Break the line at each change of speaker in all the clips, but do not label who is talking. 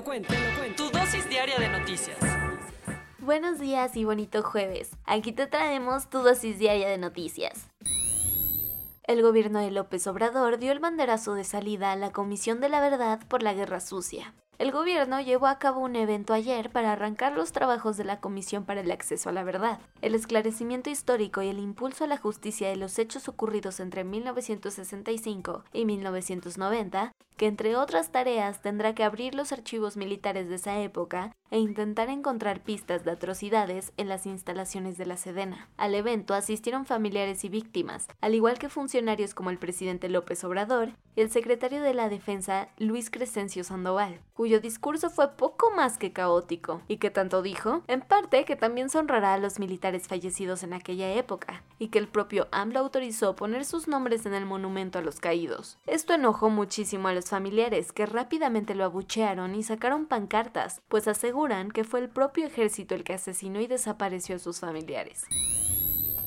lo cuento, lo cuento. Tu dosis diaria de noticias.
Buenos días y bonito jueves. Aquí te traemos tu dosis diaria de noticias. El gobierno de López Obrador dio el banderazo de salida a la Comisión de la Verdad por la Guerra Sucia. El gobierno llevó a cabo un evento ayer para arrancar los trabajos de la Comisión para el Acceso a la Verdad, el esclarecimiento histórico y el impulso a la justicia de los hechos ocurridos entre 1965 y 1990, que entre otras tareas tendrá que abrir los archivos militares de esa época e intentar encontrar pistas de atrocidades en las instalaciones de la Sedena. Al evento asistieron familiares y víctimas, al igual que funcionarios como el presidente López Obrador y el secretario de la Defensa Luis Crescencio Sandoval, cuyo discurso fue poco más que caótico. ¿Y que tanto dijo? En parte que también se honrará a los militares fallecidos en aquella época, y que el propio AMLO autorizó poner sus nombres en el monumento a los caídos. Esto enojó muchísimo a los familiares, que rápidamente lo abuchearon y sacaron pancartas, pues aseguran que fue el propio ejército el que asesinó y desapareció a sus familiares.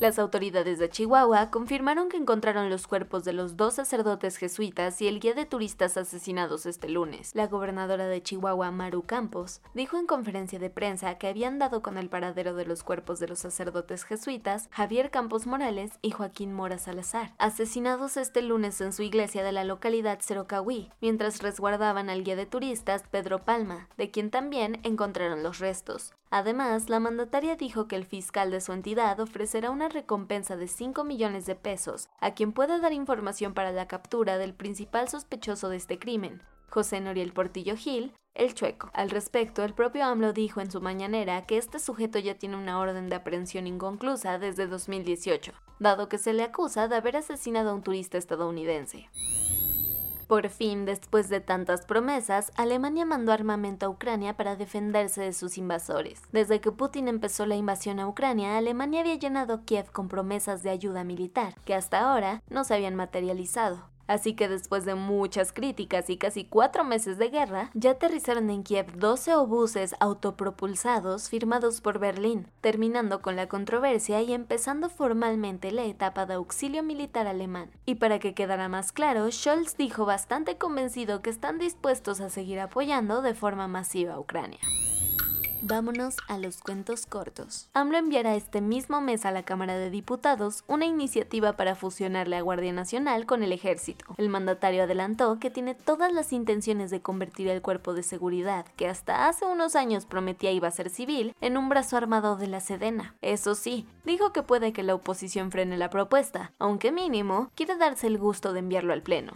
Las autoridades de Chihuahua confirmaron que encontraron los cuerpos de los dos sacerdotes jesuitas y el guía de turistas asesinados este lunes. La gobernadora de Chihuahua, Maru Campos, dijo en conferencia de prensa que habían dado con el paradero de los cuerpos de los sacerdotes jesuitas Javier Campos Morales y Joaquín Mora Salazar, asesinados este lunes en su iglesia de la localidad Cerocahui, mientras resguardaban al guía de turistas Pedro Palma, de quien también encontraron los restos. Además, la mandataria dijo que el fiscal de su entidad ofrecerá una recompensa de 5 millones de pesos a quien pueda dar información para la captura del principal sospechoso de este crimen, José Noriel Portillo Gil, el chueco. Al respecto, el propio AMLO dijo en su mañanera que este sujeto ya tiene una orden de aprehensión inconclusa desde 2018, dado que se le acusa de haber asesinado a un turista estadounidense. Por fin, después de tantas promesas, Alemania mandó armamento a Ucrania para defenderse de sus invasores. Desde que Putin empezó la invasión a Ucrania, Alemania había llenado Kiev con promesas de ayuda militar, que hasta ahora no se habían materializado. Así que después de muchas críticas y casi cuatro meses de guerra, ya aterrizaron en Kiev 12 obuses autopropulsados firmados por Berlín, terminando con la controversia y empezando formalmente la etapa de auxilio militar alemán. Y para que quedara más claro, Scholz dijo bastante convencido que están dispuestos a seguir apoyando de forma masiva a Ucrania. Vámonos a los cuentos cortos. AMLO enviará este mismo mes a la Cámara de Diputados una iniciativa para fusionar la Guardia Nacional con el Ejército. El mandatario adelantó que tiene todas las intenciones de convertir el cuerpo de seguridad, que hasta hace unos años prometía iba a ser civil, en un brazo armado de la Sedena. Eso sí, dijo que puede que la oposición frene la propuesta, aunque mínimo quiere darse el gusto de enviarlo al Pleno.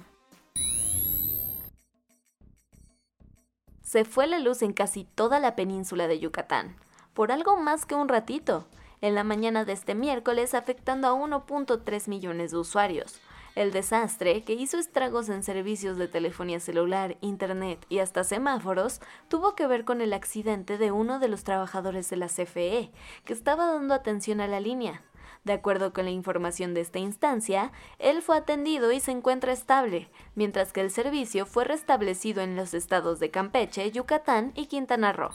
Se fue la luz en casi toda la península de Yucatán, por algo más que un ratito, en la mañana de este miércoles afectando a 1.3 millones de usuarios. El desastre, que hizo estragos en servicios de telefonía celular, internet y hasta semáforos, tuvo que ver con el accidente de uno de los trabajadores de la CFE, que estaba dando atención a la línea. De acuerdo con la información de esta instancia, él fue atendido y se encuentra estable, mientras que el servicio fue restablecido en los estados de Campeche, Yucatán y Quintana Roo.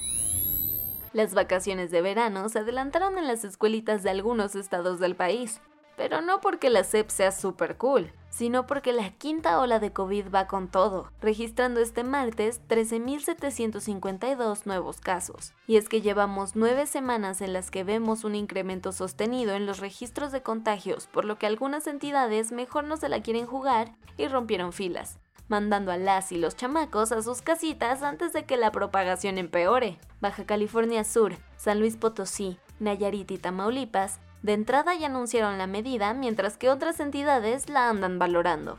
Las vacaciones de verano se adelantaron en las escuelitas de algunos estados del país, pero no porque la SEP sea super cool, sino porque la quinta ola de COVID va con todo, registrando este martes 13.752 nuevos casos. Y es que llevamos nueve semanas en las que vemos un incremento sostenido en los registros de contagios, por lo que algunas entidades mejor no se la quieren jugar y rompieron filas mandando a las y los chamacos a sus casitas antes de que la propagación empeore. Baja California Sur, San Luis Potosí, Nayarit y Tamaulipas de entrada ya anunciaron la medida, mientras que otras entidades la andan valorando.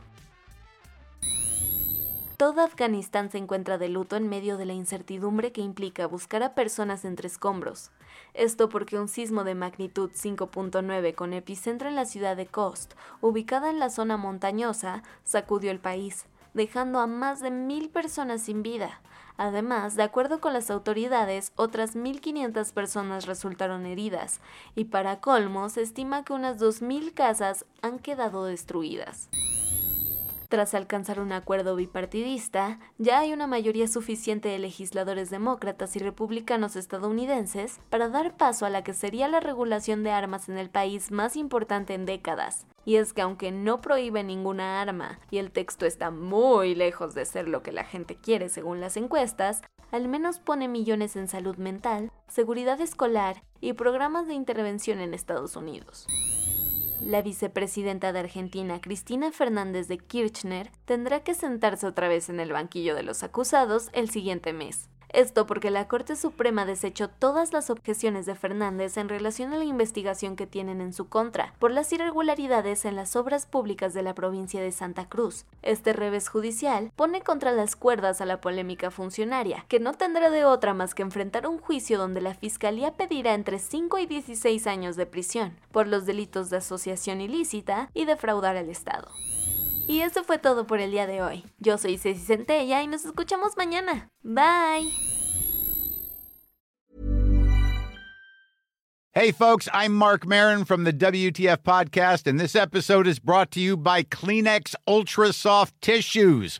Todo Afganistán se encuentra de luto en medio de la incertidumbre que implica buscar a personas entre escombros. Esto porque un sismo de magnitud 5.9 con epicentro en la ciudad de Khost, ubicada en la zona montañosa, sacudió el país, dejando a más de mil personas sin vida. Además, de acuerdo con las autoridades, otras 1.500 personas resultaron heridas, y para colmo se estima que unas 2.000 casas han quedado destruidas. Tras alcanzar un acuerdo bipartidista, ya hay una mayoría suficiente de legisladores demócratas y republicanos estadounidenses para dar paso a la que sería la regulación de armas en el país más importante en décadas. Y es que aunque no prohíbe ninguna arma y el texto está muy lejos de ser lo que la gente quiere según las encuestas, al menos pone millones en salud mental, seguridad escolar y programas de intervención en Estados Unidos. La vicepresidenta de Argentina, Cristina Fernández de Kirchner, tendrá que sentarse otra vez en el banquillo de los acusados el siguiente mes. Esto porque la Corte Suprema desechó todas las objeciones de Fernández en relación a la investigación que tienen en su contra por las irregularidades en las obras públicas de la provincia de Santa Cruz. Este revés judicial pone contra las cuerdas a la polémica funcionaria, que no tendrá de otra más que enfrentar un juicio donde la Fiscalía pedirá entre 5 y 16 años de prisión por los delitos de asociación ilícita y defraudar al Estado. Y eso fue todo por el día de hoy. Yo soy Ceci Centella y nos escuchamos mañana. Bye.
Hey, folks, I'm Mark Marin from the WTF Podcast, and this episode is brought to you by Kleenex Ultra Soft Tissues